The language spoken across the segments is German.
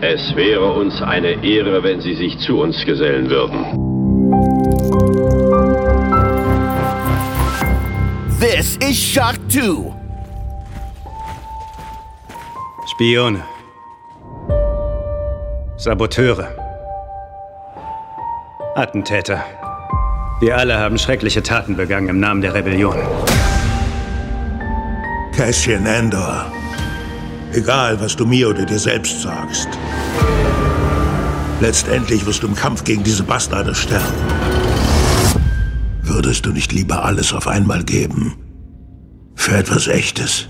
Es wäre uns eine Ehre, wenn Sie sich zu uns gesellen würden. This is Shark 2. Spione. Saboteure. Attentäter. Wir alle haben schreckliche Taten begangen im Namen der Rebellion. Cassian Andor. Egal, was du mir oder dir selbst sagst. Letztendlich wirst du im Kampf gegen diese Bastarde sterben. Würdest du nicht lieber alles auf einmal geben? Für etwas Echtes?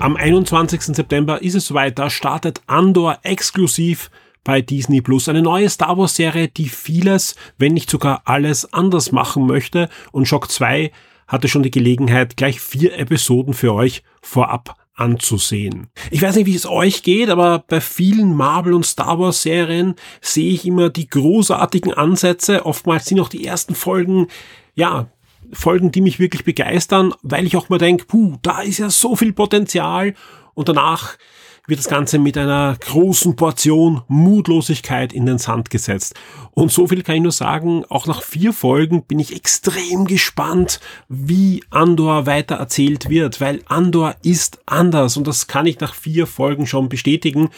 Am 21. September ist es soweit, da startet Andor exklusiv bei Disney Plus. Eine neue Star Wars Serie, die vieles, wenn nicht sogar alles anders machen möchte. Und Shock 2 hatte schon die Gelegenheit, gleich vier Episoden für euch vorab anzusehen. Ich weiß nicht, wie es euch geht, aber bei vielen Marvel und Star Wars Serien sehe ich immer die großartigen Ansätze. Oftmals sind auch die ersten Folgen, ja, Folgen, die mich wirklich begeistern, weil ich auch mal denke, puh, da ist ja so viel Potenzial und danach wird das Ganze mit einer großen Portion Mutlosigkeit in den Sand gesetzt. Und so viel kann ich nur sagen, auch nach vier Folgen bin ich extrem gespannt, wie Andor weiter erzählt wird, weil Andor ist anders und das kann ich nach vier Folgen schon bestätigen.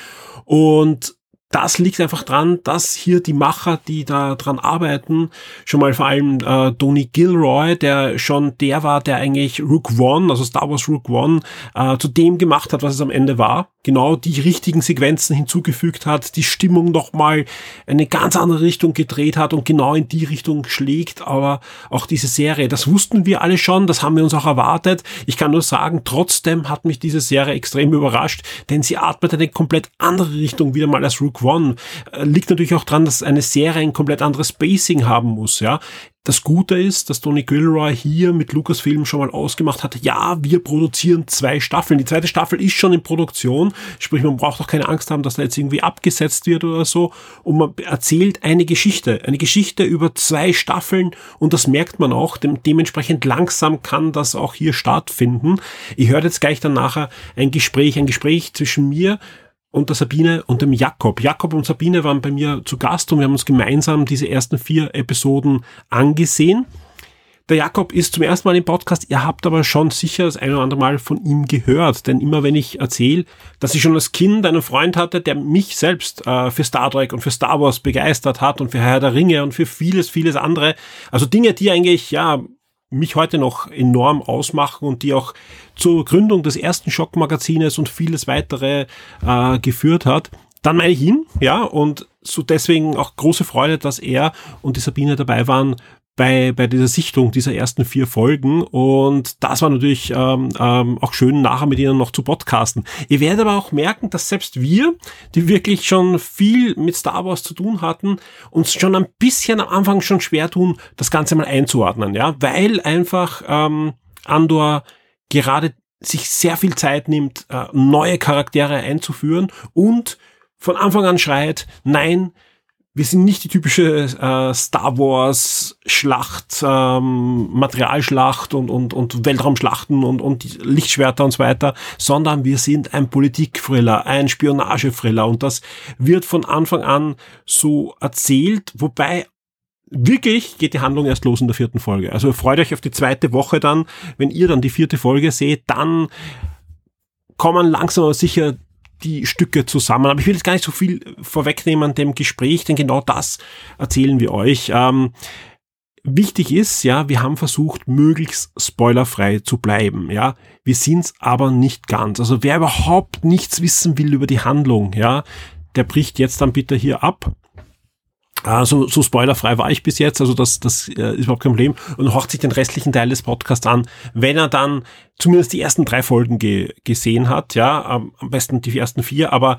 Und das liegt einfach dran, dass hier die Macher, die da dran arbeiten, schon mal vor allem äh, Tony Gilroy, der schon der war, der eigentlich Rook One, also Star Wars Rook One, äh, zu dem gemacht hat, was es am Ende war. Genau die richtigen Sequenzen hinzugefügt hat, die Stimmung nochmal eine ganz andere Richtung gedreht hat und genau in die Richtung schlägt. Aber auch diese Serie, das wussten wir alle schon, das haben wir uns auch erwartet. Ich kann nur sagen, trotzdem hat mich diese Serie extrem überrascht, denn sie atmet eine komplett andere Richtung wieder mal als Rook One. Äh, liegt natürlich auch dran, dass eine Serie ein komplett anderes Spacing haben muss, ja. Das Gute ist, dass Tony Gilroy hier mit Lucasfilm schon mal ausgemacht hat, ja, wir produzieren zwei Staffeln. Die zweite Staffel ist schon in Produktion, sprich, man braucht auch keine Angst haben, dass da jetzt irgendwie abgesetzt wird oder so. Und man erzählt eine Geschichte, eine Geschichte über zwei Staffeln und das merkt man auch. Dem, dementsprechend langsam kann das auch hier stattfinden. Ich höre jetzt gleich dann nachher ein Gespräch, ein Gespräch zwischen mir und der Sabine und dem Jakob. Jakob und Sabine waren bei mir zu Gast und wir haben uns gemeinsam diese ersten vier Episoden angesehen. Der Jakob ist zum ersten Mal im Podcast. Ihr habt aber schon sicher das ein oder andere Mal von ihm gehört. Denn immer wenn ich erzähle, dass ich schon als Kind einen Freund hatte, der mich selbst äh, für Star Trek und für Star Wars begeistert hat und für Herr der Ringe und für vieles, vieles andere. Also Dinge, die eigentlich, ja, mich heute noch enorm ausmachen und die auch zur Gründung des ersten Schockmagazines und vieles weitere äh, geführt hat, dann meine ich ihn, ja, und so deswegen auch große Freude, dass er und die Sabine dabei waren bei, bei dieser Sichtung dieser ersten vier Folgen. Und das war natürlich ähm, ähm, auch schön, nachher mit ihnen noch zu podcasten. Ihr werdet aber auch merken, dass selbst wir, die wirklich schon viel mit Star Wars zu tun hatten, uns schon ein bisschen am Anfang schon schwer tun, das Ganze mal einzuordnen, ja, weil einfach ähm, Andor gerade sich sehr viel Zeit nimmt, äh, neue Charaktere einzuführen und von Anfang an schreit, nein, wir sind nicht die typische äh, Star Wars Schlacht, ähm, Materialschlacht und, und, und Weltraumschlachten und, und Lichtschwerter und so weiter, sondern wir sind ein Politik-Thriller, ein Spionage-Thriller und das wird von Anfang an so erzählt, wobei wirklich geht die Handlung erst los in der vierten Folge. Also freut euch auf die zweite Woche dann, wenn ihr dann die vierte Folge seht, dann kommen langsam aber sicher die Stücke zusammen. Aber ich will jetzt gar nicht so viel vorwegnehmen an dem Gespräch, denn genau das erzählen wir euch. Ähm, wichtig ist, ja, wir haben versucht, möglichst spoilerfrei zu bleiben, ja. Wir sind's aber nicht ganz. Also wer überhaupt nichts wissen will über die Handlung, ja, der bricht jetzt dann bitte hier ab also so spoilerfrei war ich bis jetzt, also das, das äh, ist überhaupt kein Problem. Und horcht sich den restlichen Teil des Podcasts an, wenn er dann zumindest die ersten drei Folgen ge gesehen hat, ja, am besten die ersten vier, aber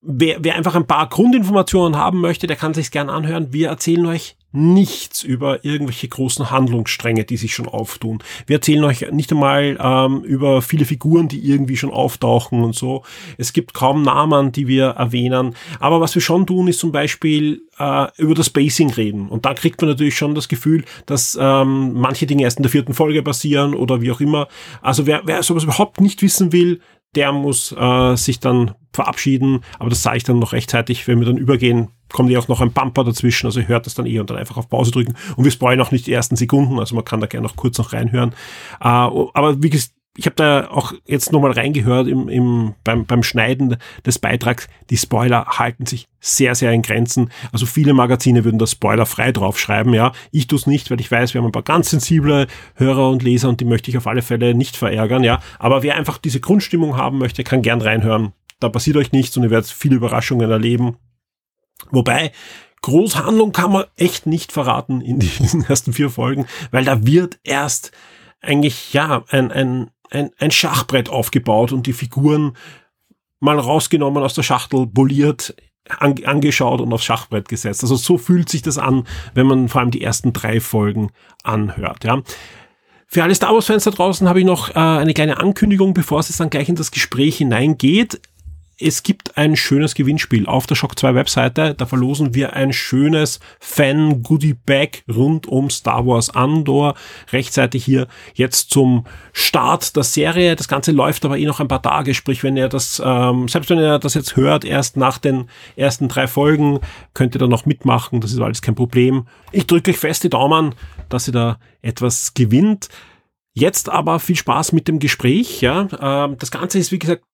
wer, wer einfach ein paar Grundinformationen haben möchte, der kann sich's gern anhören. Wir erzählen euch nichts über irgendwelche großen Handlungsstränge, die sich schon auftun. Wir erzählen euch nicht einmal ähm, über viele Figuren, die irgendwie schon auftauchen und so. Es gibt kaum Namen, die wir erwähnen. Aber was wir schon tun, ist zum Beispiel äh, über das Spacing reden. Und da kriegt man natürlich schon das Gefühl, dass ähm, manche Dinge erst in der vierten Folge passieren oder wie auch immer. Also wer, wer sowas überhaupt nicht wissen will, der muss äh, sich dann verabschieden, aber das sage ich dann noch rechtzeitig, wenn wir dann übergehen, kommt ja auch noch ein Bumper dazwischen, also ihr hört das dann eh und dann einfach auf Pause drücken und wir spoilern auch nicht die ersten Sekunden, also man kann da gerne noch kurz noch reinhören. Äh, aber wie gesagt, ich habe da auch jetzt nochmal reingehört im, im, beim, beim Schneiden des Beitrags. Die Spoiler halten sich sehr, sehr in Grenzen. Also viele Magazine würden das Spoiler frei draufschreiben, ja. Ich tue es nicht, weil ich weiß, wir haben ein paar ganz sensible Hörer und Leser und die möchte ich auf alle Fälle nicht verärgern, ja. Aber wer einfach diese Grundstimmung haben möchte, kann gern reinhören. Da passiert euch nichts und ihr werdet viele Überraschungen erleben. Wobei, Großhandlung kann man echt nicht verraten in diesen ersten vier Folgen, weil da wird erst eigentlich, ja, ein, ein, ein, ein Schachbrett aufgebaut und die Figuren mal rausgenommen aus der Schachtel, poliert, an, angeschaut und aufs Schachbrett gesetzt. Also so fühlt sich das an, wenn man vor allem die ersten drei Folgen anhört. Ja. Für alle Star Wars-Fans da draußen habe ich noch äh, eine kleine Ankündigung, bevor es dann gleich in das Gespräch hineingeht es gibt ein schönes Gewinnspiel auf der Shock 2 Webseite. Da verlosen wir ein schönes Fan-Goodie-Bag rund um Star Wars Andor. Rechtzeitig hier jetzt zum Start der Serie. Das Ganze läuft aber eh noch ein paar Tage. Sprich, wenn ihr das, ähm, selbst wenn ihr das jetzt hört, erst nach den ersten drei Folgen, könnt ihr da noch mitmachen. Das ist alles kein Problem. Ich drücke euch fest die Daumen, dass ihr da etwas gewinnt. Jetzt aber viel Spaß mit dem Gespräch. Ja, ähm, das Ganze ist wie gesagt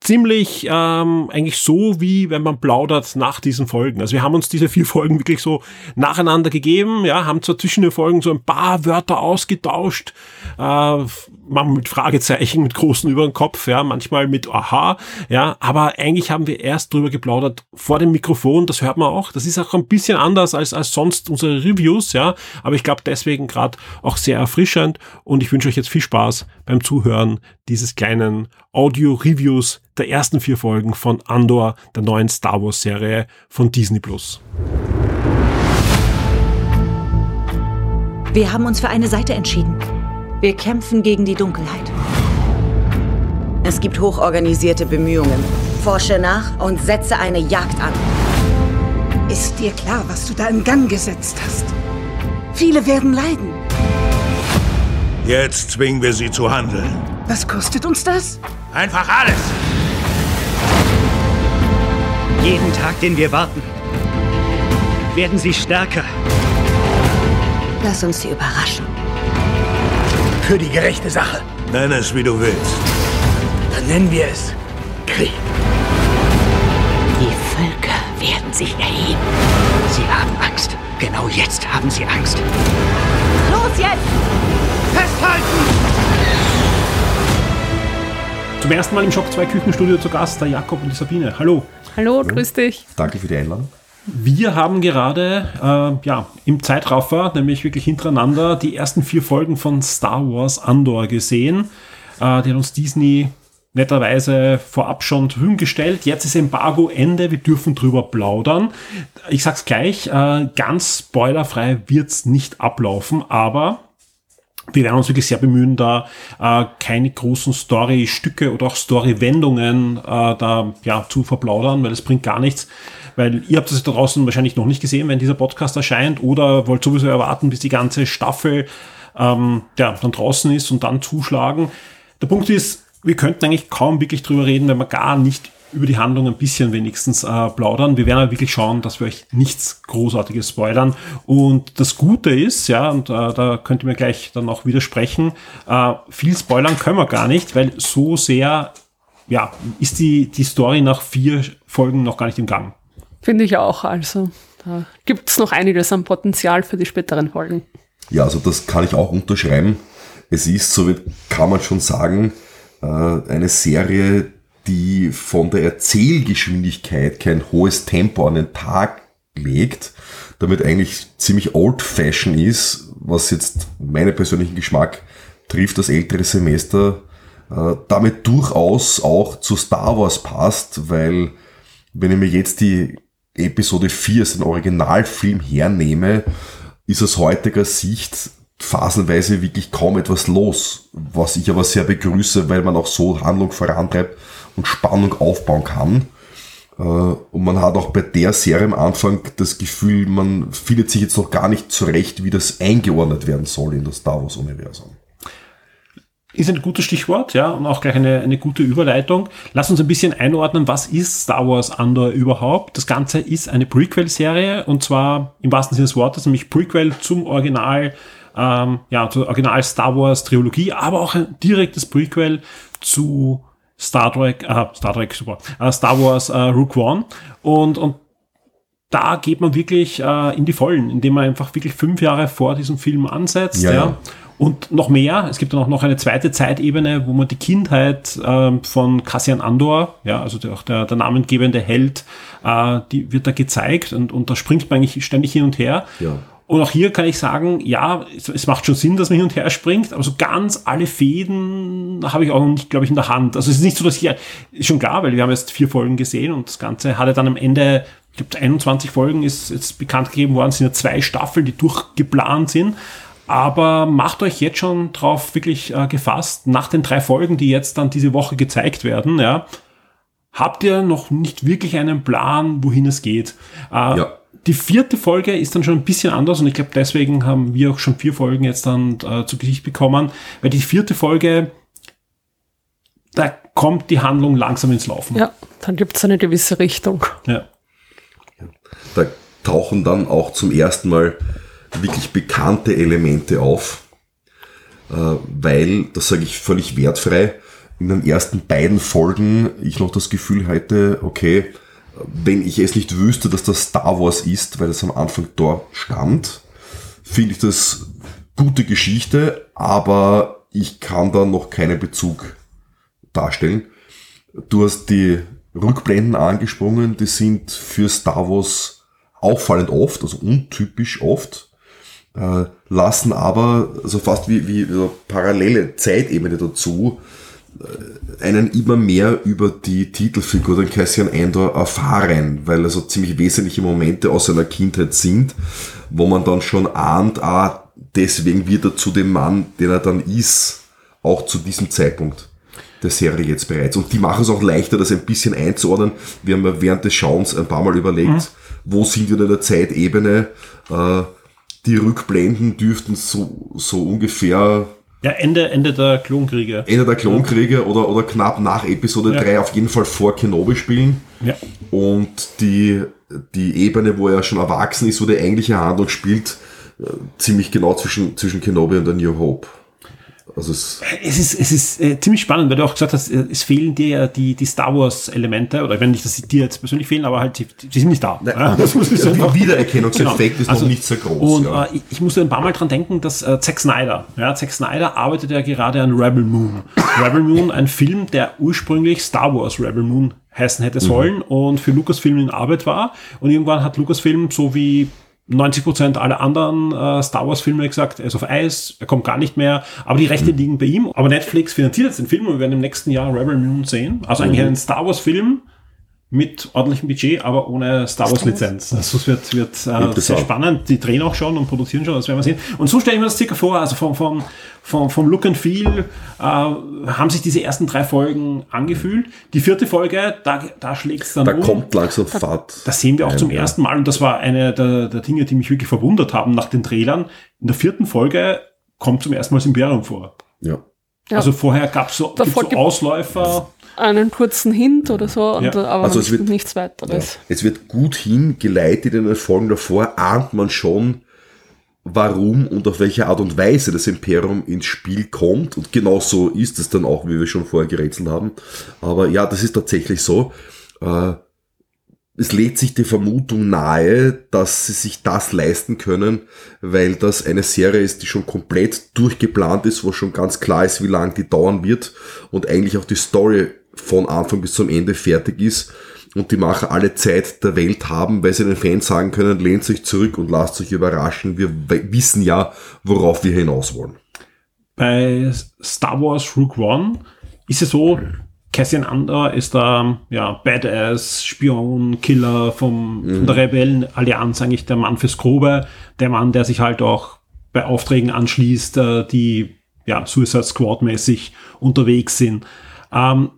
ziemlich ähm, eigentlich so, wie wenn man plaudert nach diesen Folgen. Also wir haben uns diese vier Folgen wirklich so nacheinander gegeben, ja, haben zwar zwischen den Folgen so ein paar Wörter ausgetauscht, äh, manchmal mit Fragezeichen, mit großen über den Kopf, ja, manchmal mit Aha, ja, aber eigentlich haben wir erst drüber geplaudert vor dem Mikrofon, das hört man auch. Das ist auch ein bisschen anders als, als sonst unsere Reviews, ja, aber ich glaube deswegen gerade auch sehr erfrischend und ich wünsche euch jetzt viel Spaß beim Zuhören dieses kleinen Audio-Reviews der ersten vier Folgen von Andor, der neuen Star Wars-Serie von Disney Plus. Wir haben uns für eine Seite entschieden. Wir kämpfen gegen die Dunkelheit. Es gibt hochorganisierte Bemühungen. Forsche nach und setze eine Jagd an. Ist dir klar, was du da in Gang gesetzt hast? Viele werden leiden. Jetzt zwingen wir sie zu handeln. Was kostet uns das? Einfach alles. Jeden Tag, den wir warten, werden sie stärker. Lass uns sie überraschen. Für die gerechte Sache. Nenn es, wie du willst. Dann nennen wir es Krieg. Die Völker werden sich erheben. Sie haben Angst. Genau jetzt haben sie Angst. Los jetzt! Festhalten! Zum ersten Mal im Shock 2 Küchenstudio zu Gast der Jakob und die Sabine. Hallo. Hallo, grüß dich. Danke für die Einladung. Wir haben gerade äh, ja, im Zeitraffer, nämlich wirklich hintereinander, die ersten vier Folgen von Star Wars Andor gesehen. Äh, die hat uns Disney netterweise vorab schon Verfügung gestellt. Jetzt ist Embargo Ende, wir dürfen drüber plaudern. Ich sag's gleich, äh, ganz spoilerfrei wird's nicht ablaufen, aber wir werden uns wirklich sehr bemühen, da äh, keine großen Story-Stücke oder auch Story-Wendungen äh, da ja, zu verplaudern, weil es bringt gar nichts. Weil ihr habt das da draußen wahrscheinlich noch nicht gesehen, wenn dieser Podcast erscheint, oder wollt sowieso erwarten, bis die ganze Staffel ähm, ja, dann draußen ist und dann zuschlagen. Der Punkt ist, wir könnten eigentlich kaum wirklich drüber reden, wenn wir gar nicht über die Handlung ein bisschen wenigstens äh, plaudern. Wir werden aber wirklich schauen, dass wir euch nichts Großartiges spoilern. Und das Gute ist, ja, und äh, da könnt ihr mir gleich dann auch widersprechen, äh, viel spoilern können wir gar nicht, weil so sehr, ja, ist die, die Story nach vier Folgen noch gar nicht im Gang. Finde ich auch. Also da gibt es noch einiges an Potenzial für die späteren Folgen. Ja, also das kann ich auch unterschreiben. Es ist, so wie kann man schon sagen, äh, eine Serie, die von der Erzählgeschwindigkeit kein hohes Tempo an den Tag legt, damit eigentlich ziemlich old-fashioned ist, was jetzt meinen persönlichen Geschmack trifft, das ältere Semester, äh, damit durchaus auch zu Star Wars passt, weil wenn ich mir jetzt die Episode 4, den Originalfilm hernehme, ist aus heutiger Sicht phasenweise wirklich kaum etwas los, was ich aber sehr begrüße, weil man auch so Handlung vorantreibt und Spannung aufbauen kann. Äh, und man hat auch bei der Serie am Anfang das Gefühl, man findet sich jetzt noch gar nicht zurecht, wie das eingeordnet werden soll in das Star Wars-Universum. Ist ein gutes Stichwort, ja, und auch gleich eine, eine gute Überleitung. Lass uns ein bisschen einordnen, was ist Star Wars Andor überhaupt? Das Ganze ist eine Prequel-Serie und zwar im wahrsten Sinne des Wortes, nämlich Prequel zum Original, ähm, ja, zur Original Star Wars Trilogie, aber auch ein direktes Prequel zu Star Trek, äh, Star Trek, super, äh, Star Wars äh, Rook One und, und da geht man wirklich äh, in die Vollen, indem man einfach wirklich fünf Jahre vor diesem Film ansetzt. Ja, Ja. Und noch mehr, es gibt dann auch noch eine zweite Zeitebene, wo man die Kindheit ähm, von Cassian Andor, ja, also der, auch der, der namengebende Held, äh, die wird da gezeigt und, und da springt man eigentlich ständig hin und her. Ja. Und auch hier kann ich sagen, ja, es, es macht schon Sinn, dass man hin und her springt, aber so ganz alle Fäden habe ich auch noch nicht, glaube ich, in der Hand. Also es ist nicht so, dass hier, ist schon klar, weil wir haben jetzt vier Folgen gesehen und das Ganze hatte dann am Ende, ich glaube, 21 Folgen ist jetzt bekannt gegeben worden, es sind ja zwei Staffeln, die durchgeplant sind. Aber macht euch jetzt schon drauf wirklich äh, gefasst, nach den drei Folgen, die jetzt dann diese Woche gezeigt werden, ja, habt ihr noch nicht wirklich einen Plan, wohin es geht. Äh, Ja. Die vierte Folge ist dann schon ein bisschen anders und ich glaube, deswegen haben wir auch schon vier Folgen jetzt dann äh, zu Gesicht bekommen, weil die vierte Folge, da kommt die Handlung langsam ins Laufen. Ja, dann gibt es eine gewisse Richtung. Ja. Da tauchen dann auch zum ersten Mal wirklich bekannte Elemente auf, äh, weil, das sage ich völlig wertfrei, in den ersten beiden Folgen ich noch das Gefühl hatte, okay, wenn ich es nicht wüsste, dass das Star Wars ist, weil es am Anfang dort stand, finde ich das gute Geschichte, aber ich kann da noch keinen Bezug darstellen. Du hast die Rückblenden angesprungen, die sind für Star Wars auffallend oft, also untypisch oft, äh, lassen aber so fast wie, wie so parallele Zeitebene dazu einen immer mehr über die Titelfigur, den Cassian Andor, erfahren, weil also ziemlich wesentliche Momente aus seiner Kindheit sind, wo man dann schon ahnt, ah, deswegen wird er zu dem Mann, den er dann ist, auch zu diesem Zeitpunkt der Serie jetzt bereits. Und die machen es auch leichter, das ein bisschen einzuordnen. Wir haben ja während des Schauens ein paar Mal überlegt, wo sind wir in der Zeitebene? Äh, die Rückblenden dürften so, so ungefähr Ja, Ende, Ende der Klonkriege. Ende der Klonkriege oder, oder knapp nach Episode Ja. 3 auf jeden Fall vor Kenobi spielen. Ja. Und die, die Ebene, wo er schon erwachsen ist, wo die eigentliche Handlung spielt, äh, ziemlich genau zwischen, zwischen Kenobi und der New Hope. Also es, Es ist, es ist äh, ziemlich spannend, weil du auch gesagt hast, äh, es fehlen dir ja die, die Star Wars-Elemente, oder wenn nicht, dass sie dir jetzt persönlich fehlen, aber halt, die sind nicht da. Ja, das muss ich der einfach- Wiedererkennungseffekt ist Also, noch nicht sehr groß. Und ja. äh, ich, musste ein paar Mal dran denken, dass äh, Zack Snyder, ja, Zack Snyder arbeitet ja gerade an Rebel Moon. Rebel Moon, ein Film, der ursprünglich Star Wars Rebel Moon heißen hätte sollen und für Lucasfilm in Arbeit war. Und irgendwann hat Lucasfilm so wie 90% aller anderen äh, Star Wars Filme gesagt, er ist auf Eis, er kommt gar nicht mehr, aber die Rechte liegen bei ihm. Aber Netflix finanziert jetzt den Film und wir werden im nächsten Jahr Rebel Moon sehen. Also eigentlich einen Star Wars Film mit ordentlichem Budget, aber ohne Star Wars Lizenz. Also es wird, wird äh, sehr spannend. Die drehen auch schon und produzieren schon, das werden wir sehen. Und so stelle ich mir das circa vor, also vom, vom, vom, vom Look and Feel äh, haben sich diese ersten drei Folgen angefühlt. Die vierte Folge, da, da schlägt es dann da um. kommt langsam Fahrt. Das sehen wir auch ein, zum ja. ersten Mal und das war eine der, der Dinge, die mich wirklich verwundert haben nach den Trailern. In der vierten Folge kommt zum ersten Mal das Imperium vor. Ja. Ja. Also vorher gab es so, so Ausläufer. Einen kurzen Hint oder so, und, Ja. aber Also es wird- nichts weiteres. Es wird gut hingeleitet in den Folgen davor, ahnt man schon, warum und auf welche Art und Weise das Imperium ins Spiel kommt. Und genau so ist es dann auch, wie wir schon vorher gerätselt haben. Aber ja, das ist tatsächlich so. Äh, es legt sich die Vermutung nahe, dass sie sich das leisten können, weil das eine Serie ist, die schon komplett durchgeplant ist, wo schon ganz klar ist, wie lang die dauern wird und eigentlich auch die Story von Anfang bis zum Ende fertig ist und die Macher alle Zeit der Welt haben, weil sie den Fans sagen können, lehnt euch zurück und lasst euch überraschen. Wir wissen ja, worauf wir hinaus wollen. Bei Star Wars Rogue One ist es so, Cassian Andor ist der ja, Badass, Spion, Killer vom, von der Rebellenallianz, eigentlich der Mann fürs Grobe, der Mann, der sich halt auch bei Aufträgen anschließt, äh, die ja, Suicide Squad mäßig unterwegs sind. Ähm,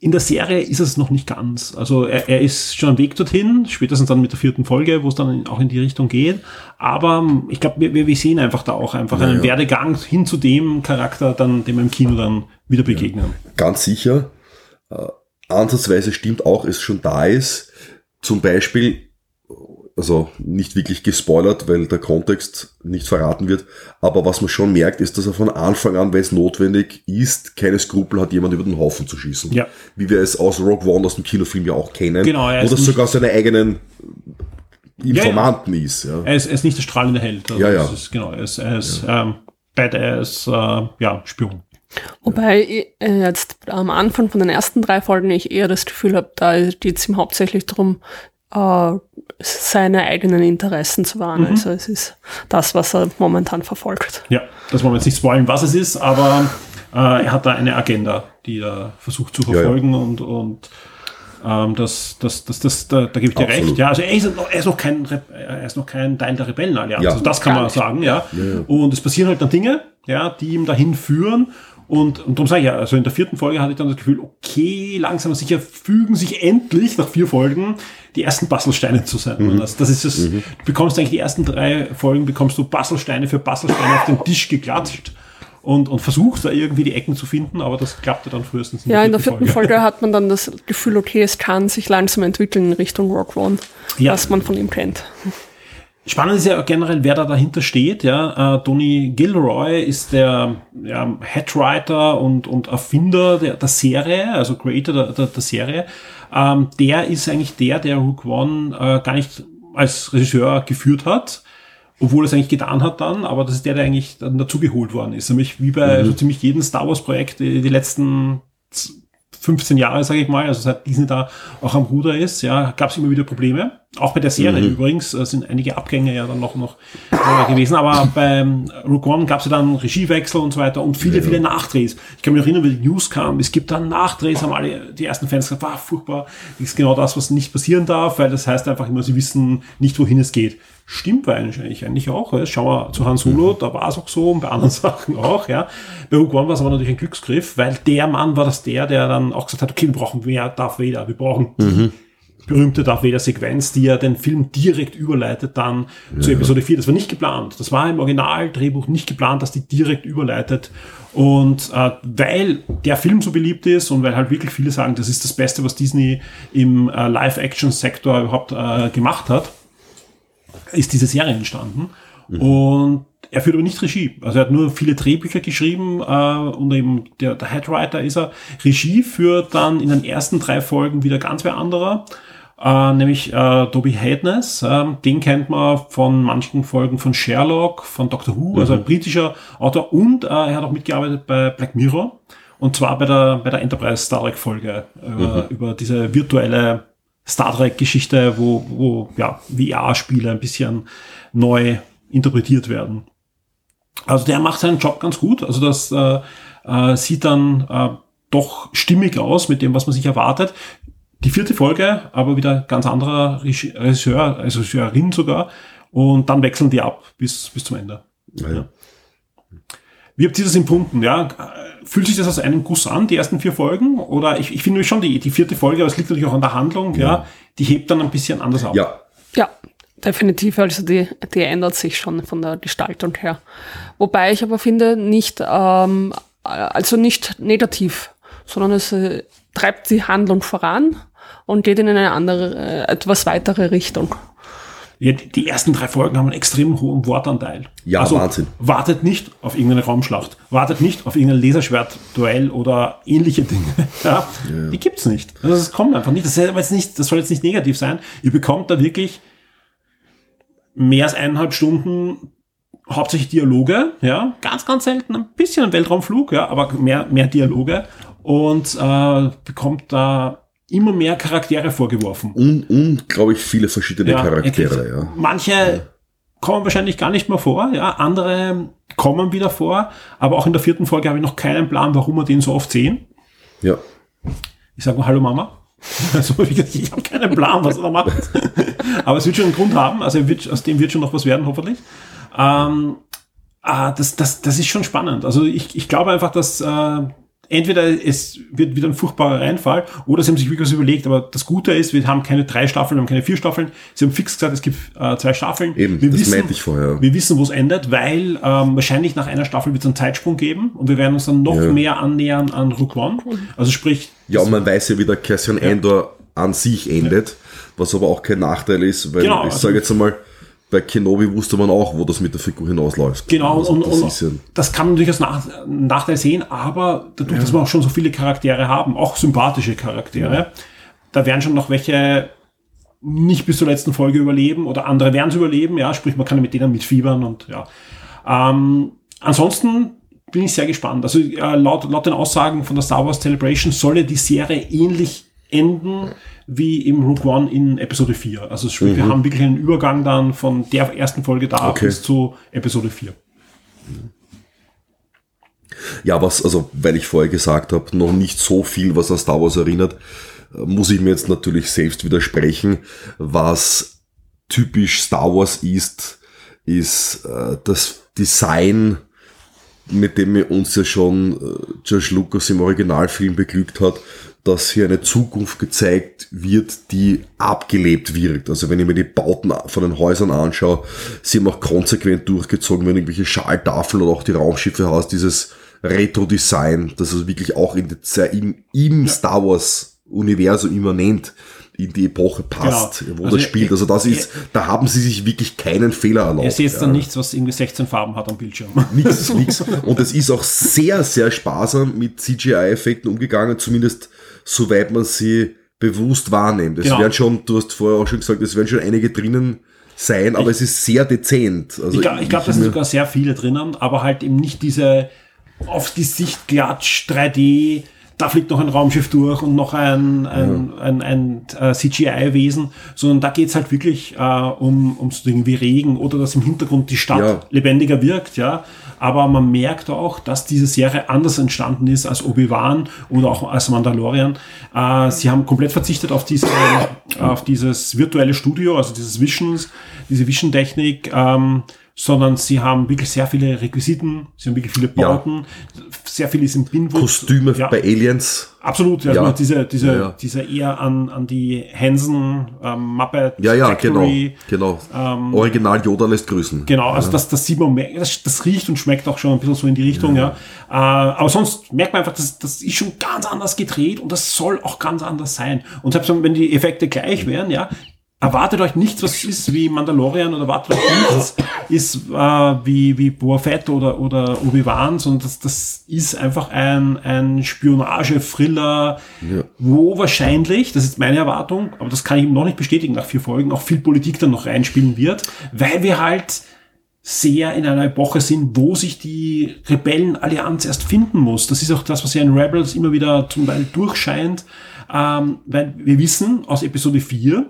in der Serie ist es noch nicht ganz. Also er, er ist schon am Weg dorthin, spätestens dann mit der vierten Folge, wo es dann auch in die Richtung geht. Aber ich glaube, wir, wir sehen einfach da auch einfach einen ja. Werdegang hin zu dem Charakter, dann, dem wir im Kino dann wieder begegnen. Ganz sicher. Äh, ansatzweise stimmt auch, es schon da ist. Zum Beispiel, also nicht wirklich gespoilert, weil der Kontext nicht verraten wird, aber was man schon merkt, ist, dass er von Anfang an, weil es notwendig ist, keine Skrupel hat, jemand über den Haufen zu schießen. Ja. Wie wir es aus Rogue One aus dem Kinofilm ja auch kennen. Genau, er Wo ist das sogar seine eigenen Informanten Ja, ist. Ja. Er ist, er ist nicht der strahlende Held. Also Ja, ja. Es ist, genau, er ist, er ist ähm, Badass, äh, ja, Spion. Wobei äh, jetzt am Anfang von den ersten drei Folgen ich eher das Gefühl habe, da geht es ihm hauptsächlich darum, äh, seine eigenen Interessen zu wahren. Mhm. Also es ist das, was er momentan verfolgt. Ja, das wollen wir jetzt nicht spoilen, was es ist, aber äh, er hat da eine Agenda, die er versucht zu ja. verfolgen und, und ähm, das, das, das, das, da, da gebe ich dir Absolut. recht. Ja, also er ist noch, er ist noch kein, er ist noch kein Teil der Rebellenallianz. Ja. Also das kann man nicht. sagen, ja. Und es passieren halt dann Dinge, ja, die ihm dahin führen. Und, und darum sage ich ja, also in der vierten Folge hatte ich dann das Gefühl, okay, langsam aber sicher fügen sich endlich nach vier Folgen die ersten Bastelsteine zusammen. Mhm. Das, das ist es. Du bekommst eigentlich die ersten drei Folgen, bekommst du Bastelsteine für Bastelsteine auf den Tisch geklatscht und, und versuchst da irgendwie die Ecken zu finden, aber das klappte dann frühestens Ja, in der vierten Folge hat man dann das Gefühl, okay, es kann sich langsam entwickeln in Richtung Rock One, Ja. was man von ihm kennt. Spannend ist ja generell, wer da dahinter steht. Ja, äh, Tony Gilroy ist der ja, Headwriter und, und Erfinder der, der Serie, also Creator der, der, der Serie. Ähm, der ist eigentlich der, der Rook One äh, gar nicht als Regisseur geführt hat, obwohl er es eigentlich getan hat dann, aber das ist der, der eigentlich dann dazugeholt worden ist. Nämlich wie bei so ziemlich jedem Star Wars Projekt die, die letzten 15 Jahre, sage ich mal, also seit Disney da auch am Ruder ist, ja, gab es immer wieder Probleme. Auch bei der Serie übrigens äh, sind einige Abgänge ja dann noch, noch äh, gewesen, aber beim Rook One gab es ja dann Regiewechsel und so weiter und viele, viele Nachdrehs. Ich kann mich erinnern, wie die News kam, es gibt dann Nachdrehs, haben alle die ersten Fans gesagt, war furchtbar, das ist genau das, was nicht passieren darf, weil das heißt einfach immer, sie wissen nicht, wohin es geht. Stimmt wahrscheinlich eigentlich auch. Ja. Schauen wir zu Han Solo, da war es auch so und bei anderen Sachen auch. Ja. Bei Rogue One war es aber natürlich ein Glücksgriff, weil der Mann war das der, der dann auch gesagt hat, okay, wir brauchen mehr Darth Vader, wir brauchen die berühmte Darth Vader Sequenz, die ja den Film direkt überleitet dann zu Episode 4. Das war nicht geplant. Das war im Originaldrehbuch nicht geplant, dass die direkt überleitet. Und äh, weil der Film so beliebt ist und weil halt wirklich viele sagen, das ist das Beste, was Disney im äh, Live-Action-Sektor überhaupt äh, gemacht hat, ist diese Serie entstanden. Und er führt aber nicht Regie. Also er hat nur viele Drehbücher geschrieben äh, und eben der, der Headwriter ist er. Regie führt dann in den ersten drei Folgen wieder ganz wer anderer, äh, nämlich äh, Toby Haynes. Ähm, den kennt man von manchen Folgen von Sherlock, von Doctor Who, also ein britischer Autor. Und äh, er hat auch mitgearbeitet bei Black Mirror. Und zwar bei der, bei der Enterprise Star Trek Folge über, über diese virtuelle Star Trek Geschichte, wo, wo ja, VR-Spiele ein bisschen neu interpretiert werden. Also der macht seinen Job ganz gut. Also das äh, äh, sieht dann äh, doch stimmig aus mit dem, was man sich erwartet. Die vierte Folge, aber wieder ganz anderer Regisseur, also Regisseurin sogar. Und dann wechseln die ab bis, bis zum Ende. Ja, ja. Wie habt ihr das empfunden? Ja? Fühlt sich das aus einem Guss an, die ersten vier Folgen? Oder ich, ich finde schon die, die vierte Folge, aber es liegt natürlich auch an der Handlung, ja. die hebt dann ein bisschen anders ab. ja, Ja, definitiv. Also die, die ändert sich schon von der Gestaltung her. Wobei ich aber finde, nicht, ähm, also nicht negativ, sondern es äh, treibt die Handlung voran und geht in eine andere, äh, etwas weitere Richtung. Ja, die, ersten drei Folgen haben einen extrem hohen Wortanteil. Ja, Wahnsinn. Wartet nicht auf irgendeine Raumschlacht. Wartet nicht auf irgendein Laserschwert-Duell oder ähnliche Dinge. Ja, Die gibt's nicht. Also es kommt einfach nicht. Das, jetzt nicht. das soll jetzt nicht negativ sein. Ihr bekommt da wirklich mehr als eineinhalb Stunden hauptsächlich Dialoge, ja, ganz, ganz selten ein bisschen ein Weltraumflug, ja, aber mehr, mehr Dialoge und äh, bekommt da immer mehr Charaktere vorgeworfen. und, und glaube ich, viele verschiedene Ja, Charaktere. Ja. Manche kommen wahrscheinlich gar nicht mehr vor, ja, andere kommen wieder vor, aber auch in der vierten Folge habe ich noch keinen Plan, warum wir den so oft sehen. ja. Ich sage mal Hallo Mama. Also ich habe keinen Plan, was er da macht. aber es wird schon einen Grund haben, also wird, aus dem wird schon noch was werden, hoffentlich. Ähm, ah, das, das, das ist schon spannend. Also ich, ich glaube einfach, dass äh, entweder es wird wieder ein furchtbarer Reinfall oder sie haben sich wirklich was überlegt. Aber das Gute ist, wir haben keine drei Staffeln, wir haben keine vier Staffeln. Sie haben fix gesagt, es gibt äh, zwei Staffeln. Eben, wir das wissen, meinte ich vorher. Wir wissen, wo es endet, weil ähm, wahrscheinlich nach einer Staffel wird es einen Zeitsprung geben und wir werden uns dann noch Ja. mehr annähern an Rook One. Also sprich, Ja, und man weiß ja, wie der Cassian Andor an sich endet, was aber auch kein Nachteil ist, weil Genau, ich also- sage jetzt einmal, bei Kenobi wusste man auch, wo das mit der Figur hinausläuft. Genau, Also und, das und ja, das kann man natürlich als Nach Nachteil sehen, aber dadurch, dass wir auch schon so viele Charaktere haben, auch sympathische Charaktere, da werden schon noch welche nicht bis zur letzten Folge überleben oder andere werden es überleben, ja, sprich, man kann mit denen mitfiebern und ja. Ähm, ansonsten bin ich sehr gespannt. Also äh, laut, laut den Aussagen von der Star Wars Celebration solle die Serie ähnlich enden wie im Rook One in Episode 4. Also sprich, wir haben wirklich einen Übergang dann von der ersten Folge da Okay. bis zu Episode 4. ja, was, also, weil ich vorher gesagt habe, noch nicht so viel, was an Star Wars erinnert, muss ich mir jetzt natürlich selbst widersprechen. Was typisch Star Wars ist, ist äh, das Design, mit dem wir uns ja schon äh, George Lucas im Originalfilm beglückt hat, dass hier eine Zukunft gezeigt wird, die abgelebt wirkt. Also wenn ich mir die Bauten von den Häusern anschaue, sie haben auch konsequent durchgezogen, wenn irgendwelche Schalltafeln oder auch die Raumschiffe hast, dieses Retro-Design, das also wirklich auch in sehr im, Star Wars-Universum immanent in die Epoche passt, Genau. wo Also das spielt. Also das ist, da haben sie sich wirklich keinen Fehler erlaubt. Er sieht jetzt ja. dann nichts, was irgendwie 16 Farben hat am Bildschirm. Nix, nix. Und es ist auch sehr, sehr sparsam mit CGI-Effekten umgegangen, zumindest soweit man sie bewusst wahrnimmt. Es Genau. werden schon, du hast vorher auch schon gesagt, es werden schon einige drinnen sein, aber es ist sehr dezent. Also Ich glaube, ich glaub, da ich sind sogar sehr viele drinnen, aber halt eben nicht diese auf Gesicht klatsch 3D, da fliegt noch ein Raumschiff durch und noch ein, ein, ein, ein, äh, CGI-Wesen, sondern da geht's halt wirklich äh, um, um so Dinge wie Regen oder dass im Hintergrund die Stadt Ja. lebendiger wirkt, ja. Aber man merkt auch, dass diese Serie anders entstanden ist als Obi-Wan oder auch als Mandalorian. Äh, sie haben komplett verzichtet auf diese, auf dieses virtuelle Studio, also dieses Visions, diese Vision-Technik, ähm, sondern sie haben wirklich sehr viele Requisiten, sie haben wirklich viele Ja. Bauten, sehr viel ist im Pinwood. Kostüme ja, bei Aliens. Absolut, ja, Ja. diese, diese, Ja, ja. diese eher an, an die Hansen, ähm, Muppet, Ja, ja, Factory, genau, genau. Original Yoda lässt grüßen. Genau, also das, das sieht man, das, das riecht und schmeckt auch schon ein bisschen so in die Richtung, ja. Äh, aber sonst merkt man einfach, das, das ist schon ganz anders gedreht und das soll auch ganz anders sein. Und selbst wenn die Effekte gleich wären, ja, erwartet euch nichts, was ist wie Mandalorian oder erwartet euch nichts, ist äh, wie, wie Boa Fett oder, oder Obi-Wan, sondern das, das ist einfach ein, ein Spionage-Thriller, wo wahrscheinlich, das ist meine Erwartung, aber das kann ich ihm noch nicht bestätigen nach vier Folgen, auch viel Politik dann noch reinspielen wird, weil wir halt sehr in einer Epoche sind, wo sich die Rebellenallianz erst finden muss. Das ist auch das, was ja in Rebels immer wieder zum Teil durchscheint, ähm, weil wir wissen aus Episode 4,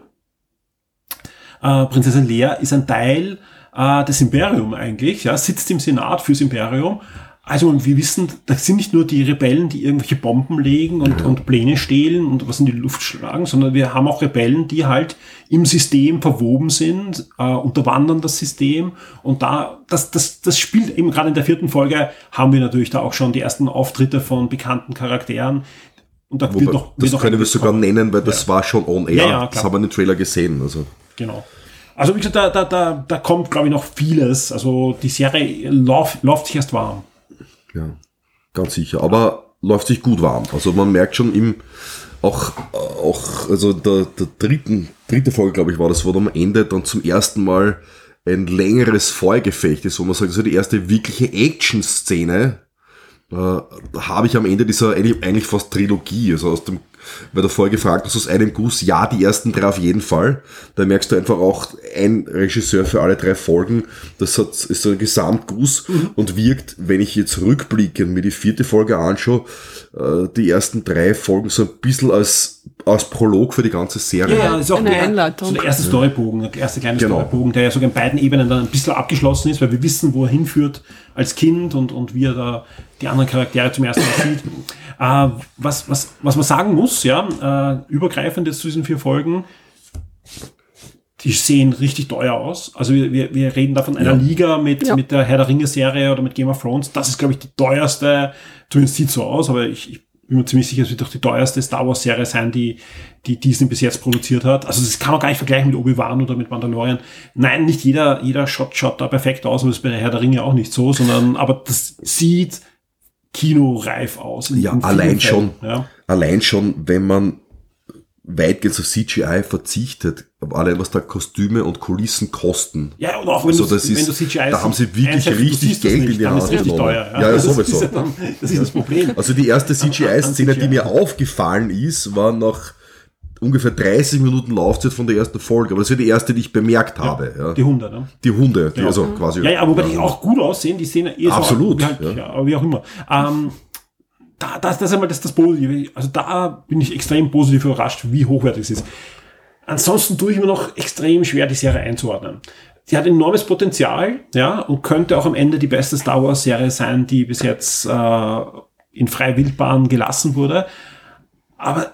äh, Prinzessin Lea ist ein Teil äh, des Imperium eigentlich, ja, sitzt im Senat fürs Imperium. Also wir wissen, das sind nicht nur die Rebellen, die irgendwelche Bomben legen und, und Pläne stehlen und was in die Luft schlagen, sondern wir haben auch Rebellen, die halt im System verwoben sind, äh, unterwandern das System und da, das, das, das spielt eben gerade in der vierten Folge, haben wir natürlich da auch schon die ersten Auftritte von bekannten Charakteren. Und da wird Wobei, noch, das wird noch können wir sogar kommen. nennen, weil das war schon on air. Ja, ja, das haben wir in den Trailer gesehen. Also. Genau. Also wie gesagt, da, da, da, da kommt, glaube ich, noch vieles. Also die Serie läuft, läuft sich erst warm. Ja, ganz sicher. Aber läuft sich gut warm. Also man merkt schon im, auch, auch also der, der dritten, dritte Folge, glaube ich, war das, wo am Ende dann zum ersten Mal ein längeres Feuergefecht ist, wo man sagt, so die erste wirkliche Action-Szene äh, habe ich am Ende dieser eigentlich, eigentlich fast Trilogie, also aus dem, weil du vorher gefragt hast, aus einem Guss, ja, die ersten drei auf jeden Fall. Da merkst du einfach auch ein Regisseur für alle drei Folgen, das hat, ist so ein Gesamtguss und wirkt, wenn ich jetzt rückblicke und mir die vierte Folge anschaue, äh, die ersten drei Folgen so ein bisschen als, als Prolog für die ganze Serie. Ja, das ist auch Eine der, Einleitung. So der erste Storybogen, der erste kleine Genau. Storybogen, der ja sogar in beiden Ebenen dann ein bisschen abgeschlossen ist, weil wir wissen, wo er hinführt als Kind und, und wie er da die anderen Charaktere zum ersten Mal sieht. Äh, was, was, was man sagen muss, ja, äh, übergreifend jetzt zu diesen vier Folgen, die sehen richtig teuer aus. Also wir, wir, wir reden da von einer Ja. Liga mit, Ja. mit der Herr der Ringe Serie oder mit Game of Thrones. Das ist, glaube ich, die teuerste Zumindest sieht so aus, aber ich, ich bin mir ziemlich sicher, es wird doch die teuerste Star Wars Serie sein, die, die Disney bis jetzt produziert hat. Also das kann man gar nicht vergleichen mit Obi-Wan oder mit Mandalorian. Nein, nicht jeder, jeder Shot schaut da perfekt aus, und das ist bei Herr der Ringe auch nicht so, sondern, aber das sieht kinoreif aus. in- Ja, in allein Fällen, schon, Ja. allein schon, wenn man weitgehend auf CGI verzichtet, allein was da Kostüme und Kulissen kosten. Ja, und auch wenn, Also du, das wenn ist- du CGI da haben sie wirklich einsetzt, richtig Geld nicht, in die Hand ist richtig genommen. teuer. Ja, ja, das sowieso. Ist ja dann, das ist das Problem. Also die erste CGI-Szene, die mir aufgefallen ist, war nach ungefähr 30 Minuten Laufzeit von der ersten Folge. Aber das war die erste, die ich bemerkt habe. Ja. Die Hunde, ne? Die Hunde, die also quasi. Ja, ja, wobei die auch gut aussehen, die sehen eh so Absolut, ja. ja. aber wie auch immer. Ähm, da, das, das ist einmal das, das Positive. Also da bin ich extrem positiv überrascht, wie hochwertig es ist. Ansonsten tue ich mir noch extrem schwer, die Serie einzuordnen. Die hat enormes Potenzial, ja, und könnte auch am Ende die beste Star Wars Serie sein, die bis jetzt äh, in freie Wildbahn gelassen wurde. Aber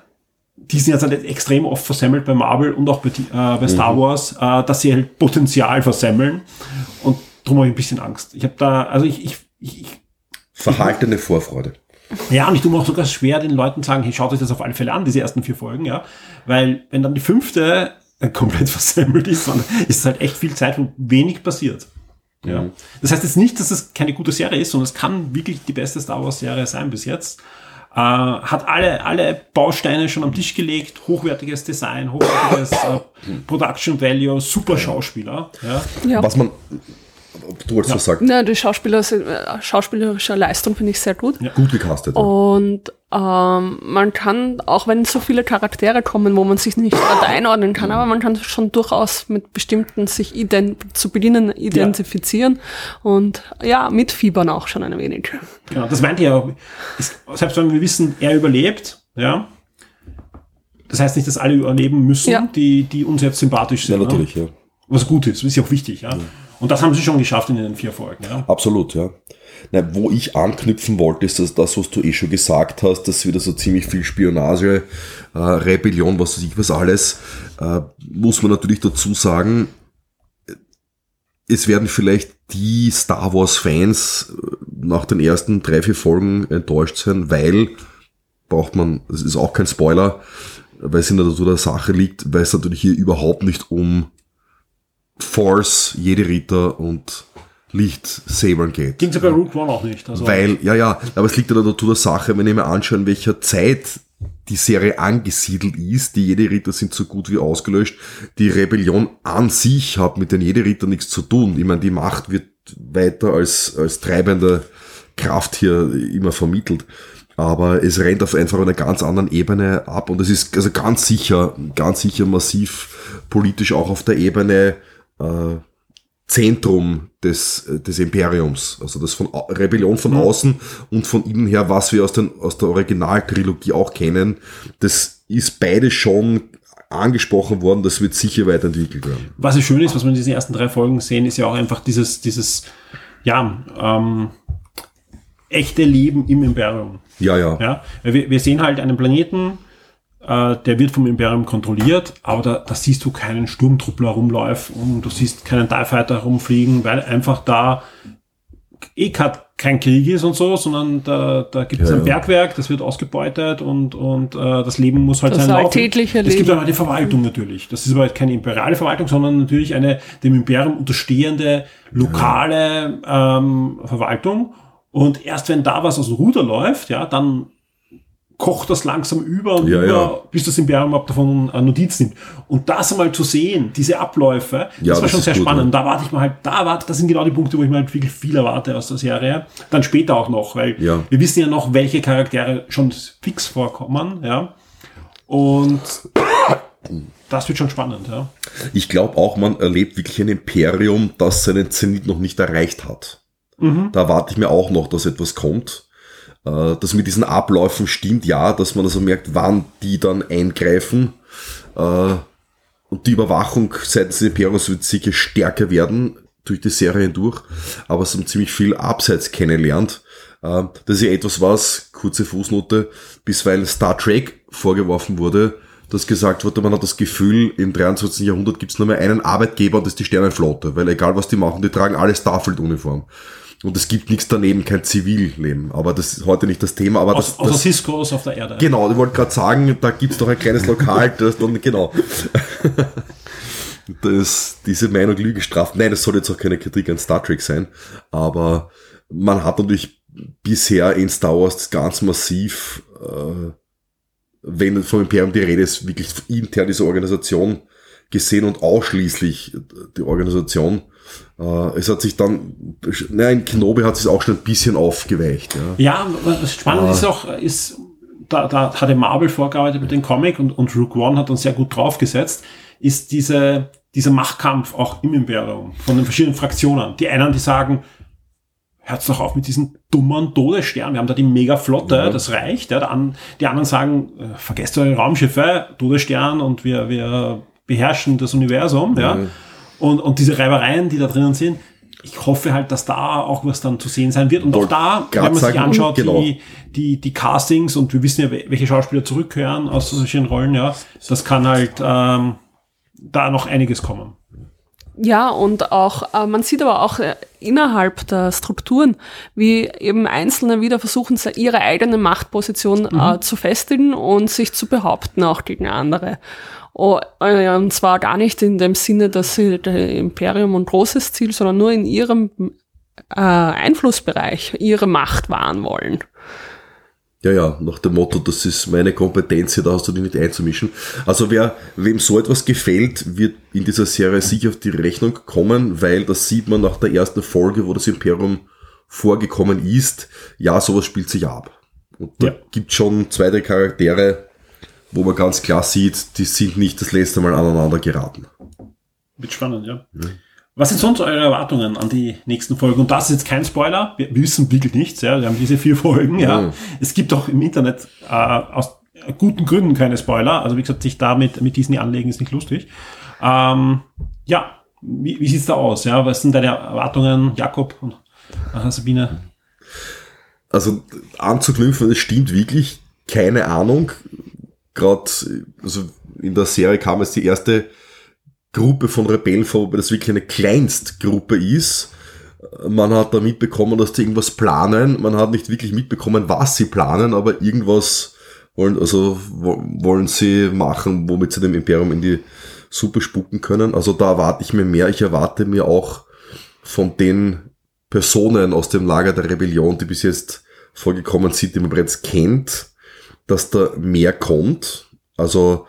die sind jetzt halt extrem oft versemmelt bei Marvel und auch bei, äh, bei Star Wars, äh, dass sie halt Potenzial versemmeln. Und darum habe ich ein bisschen Angst. Ich habe da, also ich, ich, ich, ich Verhaltene Vorfreude. Ja, und ich tue mir auch sogar schwer, den Leuten zu sagen, hey, schaut euch das auf alle Fälle an, diese ersten vier Folgen, ja. Weil, wenn dann die fünfte äh, komplett versemmelt ist, dann ist es halt echt viel Zeit, wo wenig passiert. Ja. Das heißt jetzt nicht, dass es keine gute Serie ist, sondern es kann wirklich die beste Star Wars Serie sein bis jetzt. Äh, hat alle, alle Bausteine schon am Tisch gelegt, hochwertiges Design, hochwertiges äh, Production Value, super Schauspieler. Ja. Ja. Was man, du wolltest was sagen, Na, die Schauspieler, sind- äh, schauspielerische Leistung finde ich sehr gut. gut gecastet. Und ähm, man kann, auch wenn so viele Charaktere kommen, wo man sich nicht gerade einordnen kann, aber man kann schon durchaus mit bestimmten sich ident zu Beginn identifizieren und ja, mitfiebern auch schon ein wenig. Genau, das meinte auch. Ist, selbst wenn wir wissen, er überlebt, ja. Das heißt nicht, dass alle überleben müssen, Ja. die, die uns jetzt sympathisch Ja, sind. natürlich, ne? ja. Was gut ist, ist ja auch wichtig, ja. Und das haben sie schon geschafft in den vier Folgen, ja. Absolut, ja. Na, wo ich anknüpfen wollte, ist dass das, was du eh schon gesagt hast, dass wieder so ziemlich viel Spionage, äh, Rebellion, was weiß ich was alles, äh, muss man natürlich dazu sagen, es werden vielleicht die Star Wars Fans äh, nach den ersten drei, vier Folgen enttäuscht sein, weil braucht man, das ist auch kein Spoiler, weil es in der Natur der Sache liegt, weil es natürlich hier überhaupt nicht um Force, jede Ritter und Lichtsabern geht. Ging es ja bei Root One auch nicht. Also, Weil, ja, ja, aber es liegt der Natur der Sache, wenn ich mir anschaue, in welcher Zeit die Serie angesiedelt ist, die Jedi-Ritter sind so gut wie ausgelöscht. Die Rebellion an sich hat mit den Jedi-Rittern nichts zu tun. Ich meine, die Macht wird weiter als, als treibende Kraft hier immer vermittelt. Aber es rennt auf einfach einer ganz anderen Ebene ab und es ist also ganz sicher, ganz sicher massiv politisch auch auf der Ebene äh, Zentrum des, äh, des Imperiums. Also das von Rebellion von außen und von innen her, was wir aus, den, aus der Originaltrilogie auch kennen, das ist beide schon angesprochen worden, das wird sicher weiterentwickelt werden. was ja schön ist, was wir in diesen ersten drei Folgen sehen, ist ja auch einfach dieses, dieses, ja, ähm, echte Leben im Imperium. Ja, ja. Ja, wir, wir sehen halt einen Planeten, äh, der wird vom Imperium kontrolliert, aber da, da siehst du keinen Sturmtruppler rumlaufen und du siehst keinen TIE Fighter rumfliegen, weil einfach da eh grad kein Krieg ist und so, sondern da, da gibt es Ja, ein ja. Bergwerk, das wird ausgebeutet und, und äh, das Leben muss halt Das seinen Lauf- alltägliche Es gibt aber eine Verwaltung natürlich. Das ist aber keine imperiale Verwaltung, sondern natürlich eine dem Imperium unterstehende lokale ähm, Verwaltung. Und erst wenn da was aus dem Ruder läuft, ja, dann kocht das langsam über und Ja, über, ja. bis das Imperium ab davon Notiz nimmt. Und das einmal zu sehen, diese Abläufe, Ja, das war das schon sehr gut, spannend. ja. Da warte ich mal halt, da warte, das sind genau die Punkte, wo ich mir halt wirklich viel erwarte aus der Serie. Dann später auch noch, weil Ja. wir wissen ja noch, welche Charaktere schon fix vorkommen, ja. Und das wird schon spannend, ja. Ich glaube auch, man erlebt wirklich ein Imperium, das seinen Zenit noch nicht erreicht hat. Da erwarte ich mir auch noch, dass etwas kommt. Äh, Das mit diesen Abläufen stimmt, ja, dass man also merkt, wann die dann eingreifen. Äh, Und die Überwachung seitens des Imperiums wird sicher stärker werden durch die Serie hindurch, aber es haben ziemlich viel abseits kennenlernt. Äh, Das ist ja etwas, was, kurze Fußnote, bisweilen Star Trek vorgeworfen wurde, dass gesagt wurde, man hat das Gefühl, im 23. Jahrhundert gibt es nur mehr einen Arbeitgeber und das ist die Sternenflotte, weil egal was die machen, die tragen alle Starfield-Uniform. Und es gibt nichts daneben, kein Zivilleben. Aber das ist heute nicht das Thema. Aber Aus, das, außer das, Ciscos auf der Erde. Genau, ich wollte gerade sagen, da gibt's doch ein kleines Lokal, das dann, genau. Das, diese Meinung Lüge straft. Nein, das soll jetzt auch keine Kritik an Star Trek sein, aber man hat natürlich bisher in Star Wars ganz massiv, äh, wenn vom Imperium die Rede ist, wirklich intern diese Organisation gesehen und ausschließlich die Organisation. Äh, es hat sich dann, naja, in Kenobi hat es auch schon ein bisschen aufgeweicht. Ja, Ja, was spannend Ah. ist auch, ist, da, da hatte Marvel vorgearbeitet mit dem Comic und, und Rook One hat dann sehr gut draufgesetzt, ist diese, dieser Machtkampf auch im Imperium von den verschiedenen Fraktionen. Die einen, die sagen, hört's doch auf mit diesen dummen Todessternen, wir haben da die Megaflotte, Ja. das reicht. Ja, an, die anderen sagen, äh, vergesst eure Raumschiffe, Todesstern und wir, wir beherrschen das Universum. Ja. Ja. Und, und diese Reibereien, die da drinnen sind, ich hoffe halt, dass da auch was dann zu sehen sein wird. Und auch da, wenn man sich anschaut, genau. die, die, die Castings und wir wissen ja, welche Schauspieler zurückkehren aus solchen Rollen, ja, das kann halt ähm, da noch einiges kommen. Ja, und auch, äh, man sieht aber auch äh, innerhalb der Strukturen, wie eben Einzelne wieder versuchen, ihre eigene Machtposition äh, zu festigen und sich zu behaupten, auch gegen andere. Oh, äh, und zwar gar nicht in dem Sinne, dass sie der Imperium ein großes Ziel, sondern nur in ihrem äh, Einflussbereich ihre Macht wahren wollen. Ja, ja, nach dem Motto, das ist meine Kompetenz, hier, da hast du dich nicht einzumischen. Also wer, wem so etwas gefällt, wird in dieser Serie sicher auf die Rechnung kommen, weil das sieht man nach der ersten Folge, wo das Imperium vorgekommen ist. Ja, sowas spielt sich ab. Und da Ja. gibt schon zwei, drei Charaktere, wo man ganz klar sieht, die sind nicht das letzte Mal aneinander geraten. Wird spannend, ja. Was sind sonst eure Erwartungen an die nächsten Folgen? Und das ist jetzt kein Spoiler. Wir, wissen wirklich nichts. Ja. Wir haben diese vier Folgen. Ja. Mhm. Es gibt auch im Internet äh, aus guten Gründen keine Spoiler. Also wie gesagt, sich damit mit Disney anlegen ist nicht lustig. Ähm, ja, wie, wie sieht's da aus? Ja, was sind deine Erwartungen, Jakob und äh, Sabine? also anzuknüpfen, es stimmt wirklich, keine Ahnung. Gerade, also in der Serie kam jetzt die erste Gruppe von Rebellen vor, wobei das wirklich eine Kleinstgruppe ist. Man hat da mitbekommen, dass die irgendwas planen. Man hat nicht wirklich mitbekommen, was sie planen, aber irgendwas wollen, also wo- wollen sie machen, womit sie dem Imperium in die Suppe spucken können. Also da erwarte ich mir mehr. Ich erwarte mir auch von den Personen aus dem Lager der Rebellion, die bis jetzt vorgekommen sind, die man bereits kennt, dass da mehr kommt. Also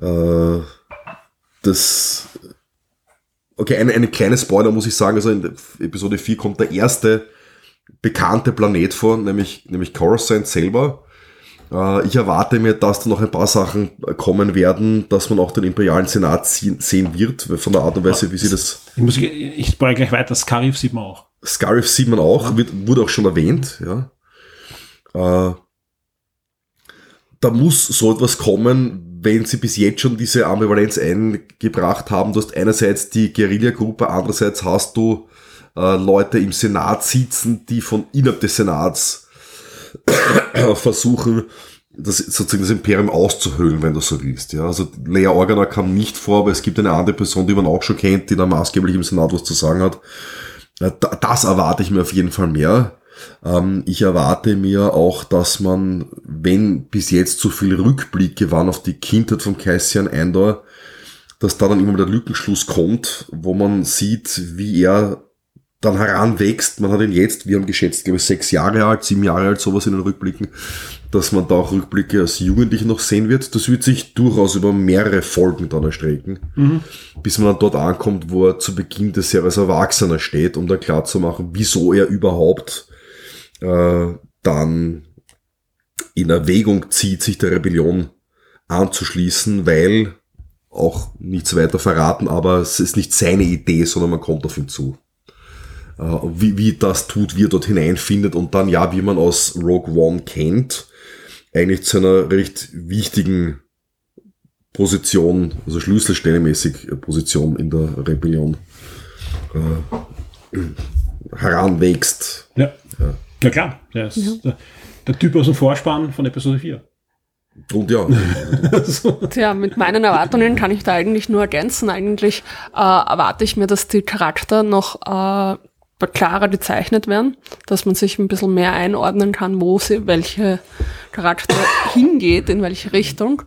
äh, das Okay, eine, eine kleine Spoiler muss ich sagen, also in Episode 4 kommt der erste bekannte Planet vor, nämlich, nämlich Coruscant selber. Äh, ich erwarte mir, dass da noch ein paar Sachen kommen werden, dass man auch den imperialen Senat sehen, wird, von der Art und Weise, wie sie das Ich, muss, ich spoilere gleich weiter. Scarif sieht man auch. Scarif sieht man auch, wird, wurde auch schon erwähnt, ja. Äh, da muss so etwas kommen, wenn sie bis jetzt schon diese Ambivalenz eingebracht haben. Du hast einerseits die Guerilla-Gruppe, andererseits hast du äh, Leute im Senat sitzen, die von innerhalb des Senats versuchen, das, sozusagen das Imperium auszuhöhlen, wenn du so willst. Ja, also Leia Organa kam nicht vor, aber es gibt eine andere Person, die man auch schon kennt, die da maßgeblich im Senat was zu sagen hat. Da- Das erwarte ich mir auf jeden Fall mehr. Ähm, Ich erwarte mir auch, dass man, wenn bis jetzt so viele Rückblicke waren auf die Kindheit von Cassian Andor, dass da dann immer der Lückenschluss kommt, wo man sieht, wie er dann heranwächst. Man hat ihn jetzt, wir haben geschätzt, glaube ich, sechs Jahre alt, sieben Jahre alt, sowas in den Rückblicken, dass man da auch Rückblicke als Jugendlichen noch sehen wird. Das wird sich durchaus über mehrere Folgen dann erstrecken, bis man dann dort ankommt, wo er zu Beginn des Jahres Erwachsener steht, um da klar zu machen, wieso er überhaupt äh, dann in Erwägung zieht, sich der Rebellion anzuschließen, weil auch nichts weiter verraten, aber es ist nicht seine Idee, sondern man kommt auf ihn zu. Äh, wie, wie das tut, wie er dort hineinfindet und dann ja, wie man aus Rogue One kennt, eigentlich zu einer recht wichtigen Position, also schlüsselstellemäßig Position in der Rebellion äh, heranwächst. Ja. Ja, klar. Der ist der, der Typ aus dem Vorspann von Episode 4. Und ja, Tja, mit meinen Erwartungen kann ich da eigentlich nur ergänzen. Eigentlich äh, erwarte ich mir, dass die Charakter noch äh, klarer gezeichnet werden, dass man sich ein bisschen mehr einordnen kann, wo sie, welche Charakter hingeht, in welche Richtung.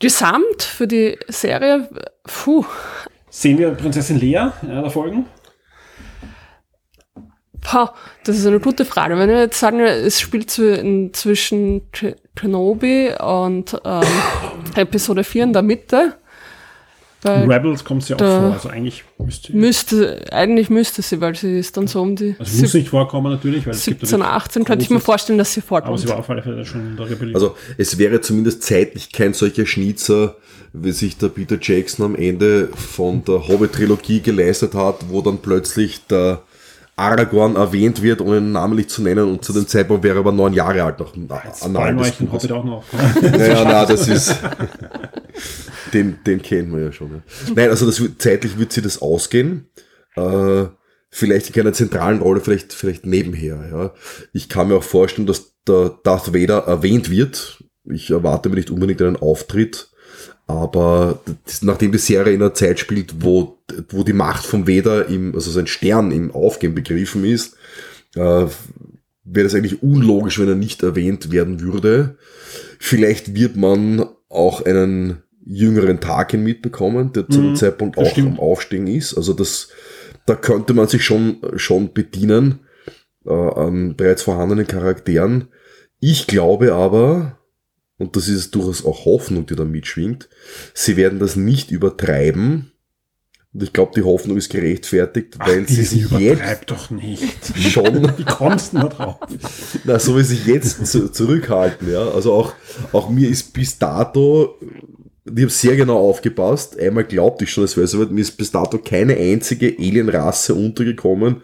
Gesamt für die Serie, puh. Sehen wir Prinzessin Lea in einer Folge? Boah, das ist eine gute Frage. Wenn wir jetzt sagen, es spielt zwischen Kenobi und ähm, Episode 4 in der Mitte, Rebels kommt sie auch vor, also eigentlich müsste, müsste Eigentlich müsste sie, weil sie ist dann so um die. Also muss nicht vorkommen natürlich, weil 17, 18 könnte ich mir vorstellen, dass sie vorkommt. Aber sie war auf alle Fälle schon in der Rebellion. Also es wäre zumindest zeitlich kein solcher Schnitzer, wie sich der Peter Jackson am Ende von der Hobbit-Trilogie geleistet hat, wo dann plötzlich der Aragorn erwähnt wird, ohne ihn namentlich zu nennen und zu dem Zeitpunkt wäre er aber neun Jahre alt noch. Jetzt an Hobbit auch noch. naja, na, das ist den, den kennen wir ja schon. Ja. Nein, also das, zeitlich wird sie das ausgehen. Äh, vielleicht in keiner zentralen Rolle, vielleicht, vielleicht nebenher. Ja. Ich kann mir auch vorstellen, dass der Darth Vader erwähnt wird. Ich erwarte mir nicht unbedingt einen Auftritt, aber das, nachdem die Serie in einer Zeit spielt, wo, wo die Macht vom Vader im, also sein Stern im Aufgehen begriffen ist, äh, wäre das eigentlich unlogisch, wenn er nicht erwähnt werden würde. Vielleicht wird man auch einen jüngeren Tarkin mitbekommen, der zu dem mhm, Zeitpunkt auch stimmt. am Aufstehen ist. Also das, da könnte man sich schon, schon bedienen äh, an bereits vorhandenen Charakteren. Ich glaube aber, und das ist durchaus auch Hoffnung, die da mitschwingt, sie werden das nicht übertreiben. Und ich glaube, die Hoffnung ist gerechtfertigt, Ach, weil sie sich jetzt doch nicht. schon wie kommst du nur drauf? Na, so wie sie sich jetzt zu, zurückhalten, ja. Also auch, auch mir ist bis dato ich habe sehr genau aufgepasst. Einmal glaubte ich schon, es wäre so weit, mir ist bis dato keine einzige Alienrasse untergekommen,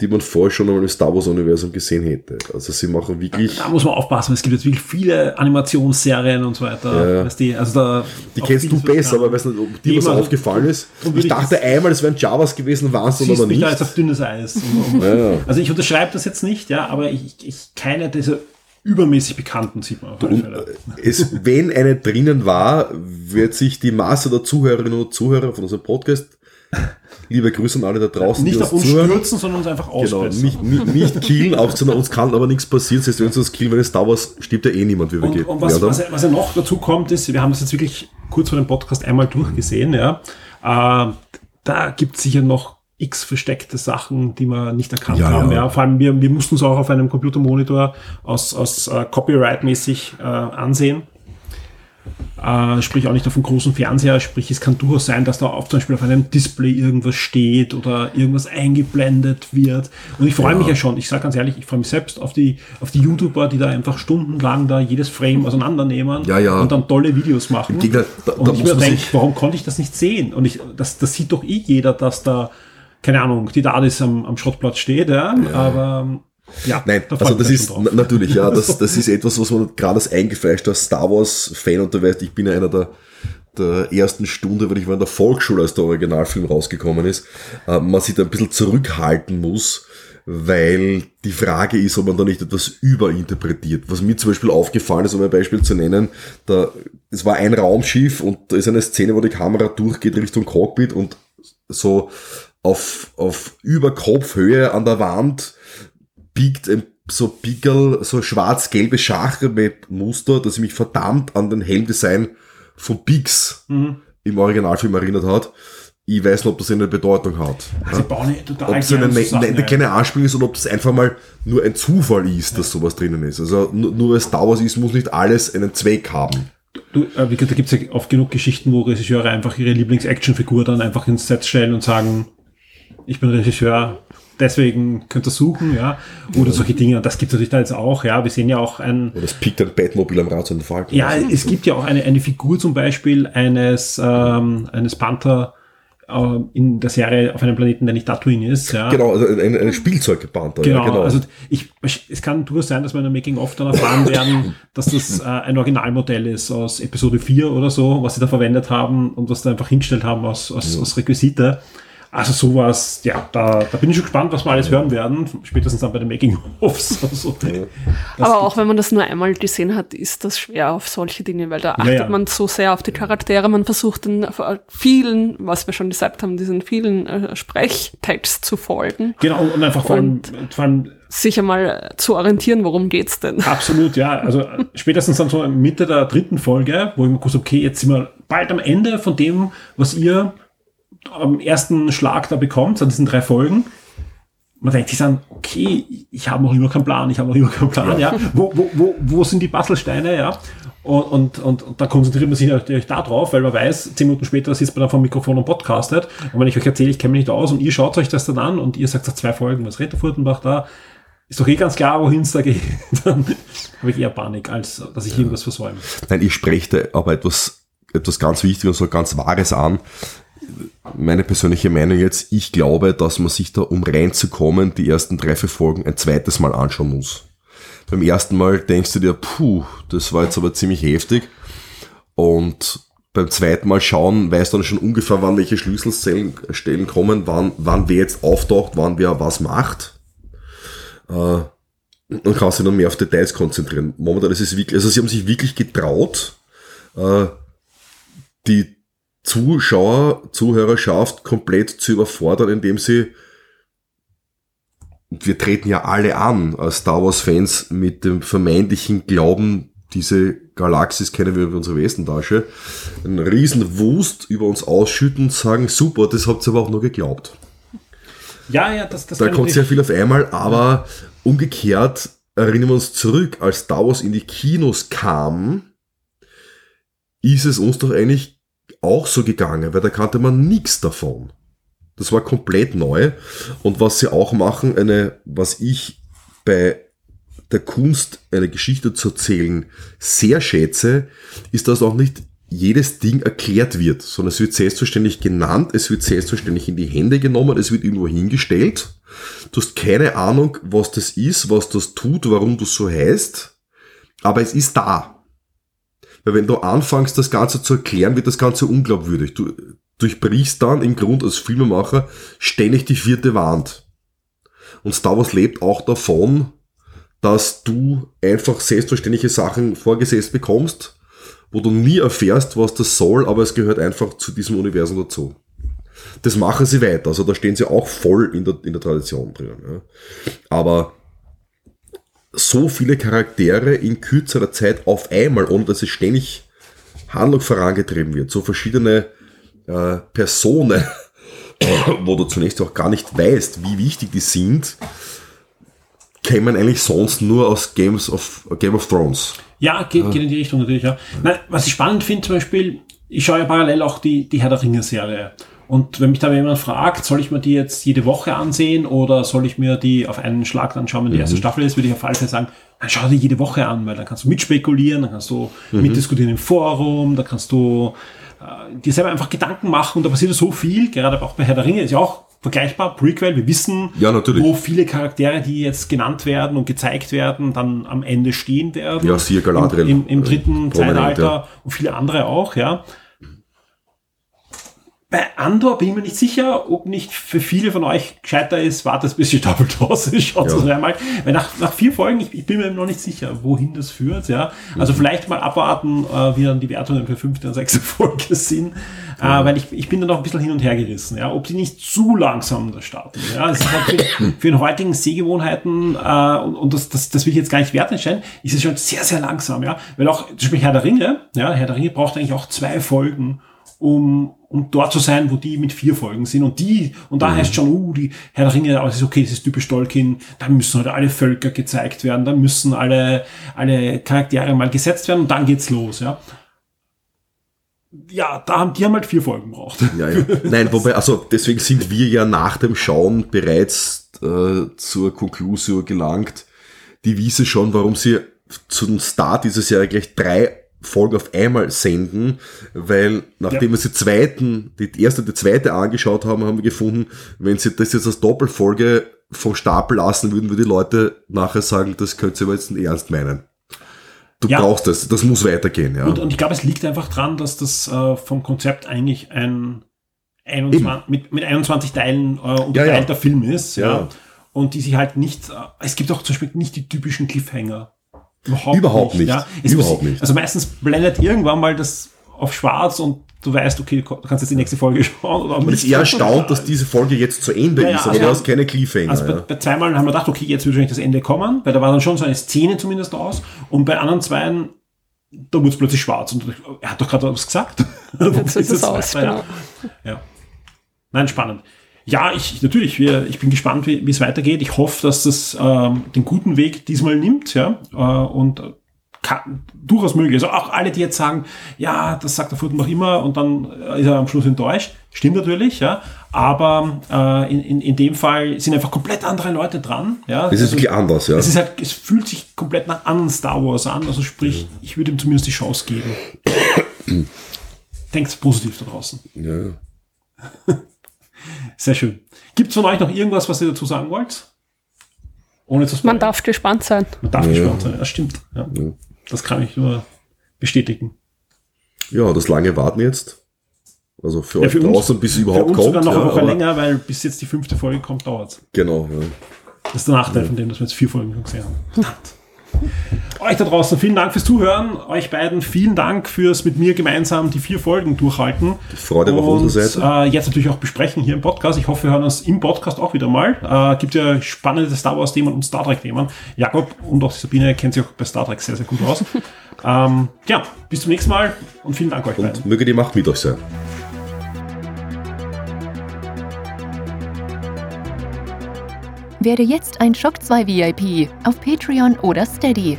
die man vorher schon einmal im Star Wars-Universum gesehen hätte. Also sie machen wirklich. Da muss man aufpassen, es gibt jetzt wirklich viele Animationsserien und so weiter. Ja. Weißt die, also da die kennst du besser, aber ich weiß nicht, ob dir was aufgefallen ist. Ich dachte einmal, es wären Javas gewesen, waren es aber nicht. Da jetzt auf dünnes Eis. ja. Also ich unterschreibe das jetzt nicht, ja, aber ich, ich keine dieser übermäßig bekannten sieht man auf alle Fälle. Es, wenn eine drinnen war, wird sich die Masse der Zuhörerinnen und Zuhörer von unserem Podcast Liebe Grüße an alle da draußen. Nicht auf uns zuhören. stürzen, sondern uns einfach ausbessern. Genau, nicht, nicht, nicht killen, auf, sondern uns kann aber nichts passieren. Selbst wenn uns das killen, wenn es da was, stirbt ja eh niemand, wie wir gehen. Und was, was, was ja noch dazu kommt, ist, wir haben das jetzt wirklich kurz vor dem Podcast einmal durchgesehen, ja. Äh, da gibt es sicher noch x versteckte Sachen, die wir nicht erkannt ja, haben. Ja. ja. vor allem wir, wir mussten es auch auf einem Computermonitor aus, aus uh, Copyright-mäßig uh, ansehen. Uh, sprich auch nicht auf einem großen Fernseher, sprich es kann durchaus sein, dass da auf, zum Beispiel auf einem Display irgendwas steht oder irgendwas eingeblendet wird. Und ich freue ja. mich ja schon, ich sage ganz ehrlich, ich freue mich selbst auf die, auf die YouTuber, die da einfach stundenlang da jedes Frame auseinandernehmen ja, ja. und dann tolle Videos machen. Gegner, da, und da ich mir denke, warum konnte ich das nicht sehen? Und ich, das, das sieht doch eh jeder, dass da keine Ahnung, die Dardis am, am Schrottplatz steht, ja, ja. aber ja, Nein, da also das ist natürlich, ja, das, das ist etwas, was man gerade als eingefleischter Star Wars-Fan und du weißt, ich bin ja einer der, der ersten Stunde, wenn ich war in der Volksschule, als der Originalfilm rausgekommen ist, äh, man sich da ein bisschen zurückhalten muss, weil die Frage ist, ob man da nicht etwas überinterpretiert. Was mir zum Beispiel aufgefallen ist, um ein Beispiel zu nennen, da, es war ein Raumschiff und da ist eine Szene, wo die Kamera durchgeht Richtung Cockpit und so auf, auf über Kopfhöhe an der Wand biegt ein so Pickel, so schwarz-gelbe Schachbrett-Muster, das mich verdammt an den Helmdesign von Bix mhm. im Originalfilm erinnert hat. Ich weiß nicht, ob das eine Bedeutung hat. Also ja? ob es eine, eine, ne, keine Anspielung ist oder ob das einfach mal nur ein Zufall ist, dass sowas drinnen ist. Also nur, nur weil es Star Wars ist, muss nicht alles einen Zweck haben. Du, äh, da gibt es ja oft genug Geschichten, wo Regisseure einfach ihre Lieblings-Actionfigur dann einfach ins Set stellen und sagen, ich bin Regisseur, deswegen könnt ihr suchen, ja. Oder solche Dinge. Und das gibt es natürlich da jetzt auch, ja. Wir sehen ja auch ein. Oder das pickt ein Batmobil am Rad zu Fall. Ja, es gibt ja auch eine, eine Figur zum Beispiel eines, ähm, eines Panther äh, in der Serie auf einem Planeten, der nicht Tatooine ist. Ja. Genau, also ein, ein Spielzeugpanther. Genau, ja, genau. Also ich, es kann durchaus sein, dass wir in der Making-of dann erfahren werden, dass das äh, ein Originalmodell ist aus Episode 4 oder so, was sie da verwendet haben und was da einfach hingestellt haben aus, aus, aus Requisite. Also sowas, ja, da, da bin ich schon gespannt, was wir alles hören werden, spätestens dann bei den Making-ofs. Also, Aber auch wenn man das nur einmal gesehen hat, ist das schwer auf solche Dinge, weil da achtet ja. man so sehr auf die Charaktere, man versucht den vielen, was wir schon gesagt haben, diesen vielen äh, Sprechtext zu folgen. Genau, und einfach vor allem, vor allem sich einmal zu orientieren, worum geht's denn? Absolut, ja. Also spätestens dann so Mitte der dritten Folge, wo ich mir gewusst okay, jetzt sind wir bald am Ende von dem, was ihr am ersten Schlag da bekommt, an diesen drei Folgen. Man denkt sich dann, okay, ich habe noch immer keinen Plan, ich habe noch immer keinen Plan, ja. ja. Wo, wo, wo, wo sind die Puzzlesteine, ja? Und, und, und, und da konzentriert man sich natürlich da drauf, weil man weiß, zehn Minuten später sitzt man dann vom Mikrofon und podcastet. Und wenn ich euch erzähle, ich kenne mich nicht aus und ihr schaut euch das dann an und ihr sagt nach zwei Folgen, was redet der Furtenbach da? Ist doch eh ganz klar, wohin es da geht. dann habe ich eher Panik, als dass ich irgendwas versäume. Nein, ich spreche da aber etwas, etwas ganz Wichtiges und so ganz Wahres an meine persönliche Meinung jetzt, ich glaube, dass man sich da, um reinzukommen, die ersten drei, vier Folgen ein zweites Mal anschauen muss. Beim ersten Mal denkst du dir, puh, das war jetzt aber ziemlich heftig. Und beim zweiten Mal schauen, weißt du dann schon ungefähr, wann welche Schlüsselstellen kommen, wann, wann wer jetzt auftaucht, wann wer was macht. Äh, und kannst dich dann mehr auf Details konzentrieren. Momentan ist es wirklich, also sie haben sich wirklich getraut, äh, die Zuschauer, Zuhörerschaft komplett zu überfordern, indem sie wir treten ja alle an als Star Wars Fans mit dem vermeintlichen Glauben, diese Galaxis kennen wir über unsere Westentasche, einen riesen Wust über uns ausschütten und sagen, super, das habt ihr aber auch nur geglaubt. Ja, ja, das, das Da kommt sehr viel auf einmal, aber umgekehrt erinnern wir uns zurück, als Star Wars in die Kinos kam, ist es uns doch eigentlich auch so gegangen, weil da kannte man nichts davon. Das war komplett neu. Und was sie auch machen, eine, was ich bei der Kunst, eine Geschichte zu erzählen, sehr schätze, ist, dass auch nicht jedes Ding erklärt wird, sondern es wird selbstverständlich genannt, es wird selbstverständlich in die Hände genommen, es wird irgendwo hingestellt. Du hast keine Ahnung, was das ist, was das tut, warum du so heißt, aber es ist da. Weil wenn du anfängst, das Ganze zu erklären, wird das Ganze unglaubwürdig. Du durchbrichst dann im Grund als Filmemacher ständig die vierte Wand. Und Star Wars lebt auch davon, dass du einfach selbstverständliche Sachen vorgesetzt bekommst, wo du nie erfährst, was das soll, aber es gehört einfach zu diesem Universum dazu. Das machen sie weiter, also da stehen sie auch voll in der, in der Tradition drin. Ja. Aber so viele Charaktere in kürzerer Zeit auf einmal, ohne dass es ständig Handlung vorangetrieben wird. So verschiedene äh, Personen, wo du zunächst auch gar nicht weißt, wie wichtig die sind, kennt man eigentlich sonst nur aus Games of, Game of Thrones. Ja, geht, geht in die Richtung natürlich, ja. Nein, was ich spannend finde zum Beispiel, ich schaue ja parallel auch die, die Herr der Ringe Serie. Und wenn mich da jemand fragt, soll ich mir die jetzt jede Woche ansehen oder soll ich mir die auf einen Schlag dann schauen, wenn die mhm. erste Staffel ist, würde ich auf alle Fälle sagen, dann schau die jede Woche an, weil dann kannst du mitspekulieren, dann kannst du mhm. mitdiskutieren im Forum, da kannst du äh, dir selber einfach Gedanken machen und da passiert so viel, gerade auch bei Herr der Ringe ist ja auch vergleichbar, Prequel, wir wissen, ja, wo viele Charaktere, die jetzt genannt werden und gezeigt werden, dann am Ende stehen werden. Ja, siehe Galadriel. Im, im, im dritten äh, Zeitalter ja. und viele andere auch, ja. Bei Andor bin ich mir nicht sicher, ob nicht für viele von euch gescheiter ist, wartet bis die Staffel Toss ist, schaut es ja. einmal. Weil nach, nach vier Folgen, ich, ich, bin mir noch nicht sicher, wohin das führt, ja. Also mhm. vielleicht mal abwarten, äh, wie dann die Wertungen für fünfte und sechste Folge sind. Äh, ja. Äh, weil ich, ich bin da noch ein bisschen hin und her gerissen, ja. Ob die nicht zu langsam da starten, ja. Es ist halt für, für den heutigen Sehgewohnheiten, äh, und, und das, das, das will ich jetzt gar nicht wertentscheiden, ist es schon sehr, sehr langsam, ja. Weil auch, zum Beispiel Herr der Ringe, ja, Herr der Ringe braucht eigentlich auch zwei Folgen, um, um dort zu sein, wo die mit vier Folgen sind. Und die, und da mhm. heißt schon, uh, die Herr der Ringe, aber es ist okay, das ist typisch Tolkien, da müssen halt alle Völker gezeigt werden, da müssen alle, alle Charaktere mal gesetzt werden und dann geht's los, ja. Ja, da haben die haben halt vier Folgen gebraucht. Ja, ja. Nein, wobei, also deswegen sind wir ja nach dem Schauen bereits äh, zur Konklusion gelangt. Die wiese schon, warum sie zum Start dieser Serie gleich drei Folge auf einmal senden, weil nachdem ja. wir die zweiten, die erste und die zweite angeschaut haben, haben wir gefunden, wenn sie das jetzt als Doppelfolge vom Stapel lassen würden, würden die Leute nachher sagen, das könnt ihr aber jetzt nicht ernst meinen. Du ja. brauchst das, das muss weitergehen, ja. Und, und ich glaube, es liegt einfach dran, dass das äh, vom Konzept eigentlich ein 21, mit, mit 21 Teilen äh, unterteilter ja. Film ist. Ja. Ja. Und die sich halt nicht, äh, es gibt auch zum Beispiel nicht die typischen Cliffhanger. Überhaupt, Überhaupt nicht. Ja. Es Überhaupt nicht. Also meistens blendet irgendwann mal das auf schwarz und du weißt, okay, du kannst jetzt die nächste Folge schauen. Oder Man ist eher erstaunt, dass diese Folge jetzt zu Ende Ja, ja, ist, aber also- du hast keine Cliffhanger. Also bei, ja. bei zweimal haben wir gedacht, okay, jetzt wird wahrscheinlich das Ende kommen, weil da war dann schon so eine Szene zumindest aus. Und bei anderen zweien, da wurde es plötzlich schwarz. Und er hat doch gerade was gesagt. Jetzt ist es das aus, genau. Ja. Nein, spannend. Ja, ich natürlich, wir, ich bin gespannt, wie es weitergeht. Ich hoffe, dass das ähm, den guten Weg diesmal nimmt, ja. Äh, und kann, durchaus möglich. Also auch alle, die jetzt sagen, ja, das sagt der Furten noch immer und dann ist er am Schluss enttäuscht. Stimmt natürlich, ja. Aber äh, in, in, in dem Fall sind einfach komplett andere Leute dran. Ja. Es ist Also, wirklich anders, ja. es ist halt, es fühlt sich komplett nach anderen Star Wars an. Also sprich, ich würde ihm zumindest die Chance geben. Denkt positiv da draußen. ja. Sehr schön. Gibt es von euch noch irgendwas, was ihr dazu sagen wollt? Ohne zu Man spoilern. darf gespannt sein. Man darf gespannt sein. Das stimmt. Ja. Das kann ich nur bestätigen. ja, das lange Warten jetzt. Also für Ja, euch für uns- draußen, bis es Für überhaupt uns kommt. sogar noch ja, eine Woche aber- länger, weil bis jetzt die fünfte Folge kommt, dauert Genau, ja. Das ist der Nachteil von dem, dass wir jetzt vier Folgen schon gesehen haben. Euch da draußen, vielen Dank fürs Zuhören. Euch beiden, vielen Dank fürs mit mir gemeinsam die vier Folgen durchhalten. Die Freude war auf unserer Seite. Äh, jetzt natürlich auch besprechen hier im Podcast. Ich hoffe, wir hören uns im Podcast auch wieder mal. Äh, gibt ja spannende Star Wars-Themen und Star Trek-Themen. Jakob und auch Sabine kennt sich auch bei Star Trek sehr, sehr gut aus. ähm, ja, bis zum nächsten Mal und vielen Dank euch beiden. Und möge die Macht mit euch sein. Werde jetzt ein Shock 2 VIP auf Patreon oder Steady.